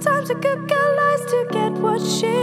Sometimes a good girl lies to get what she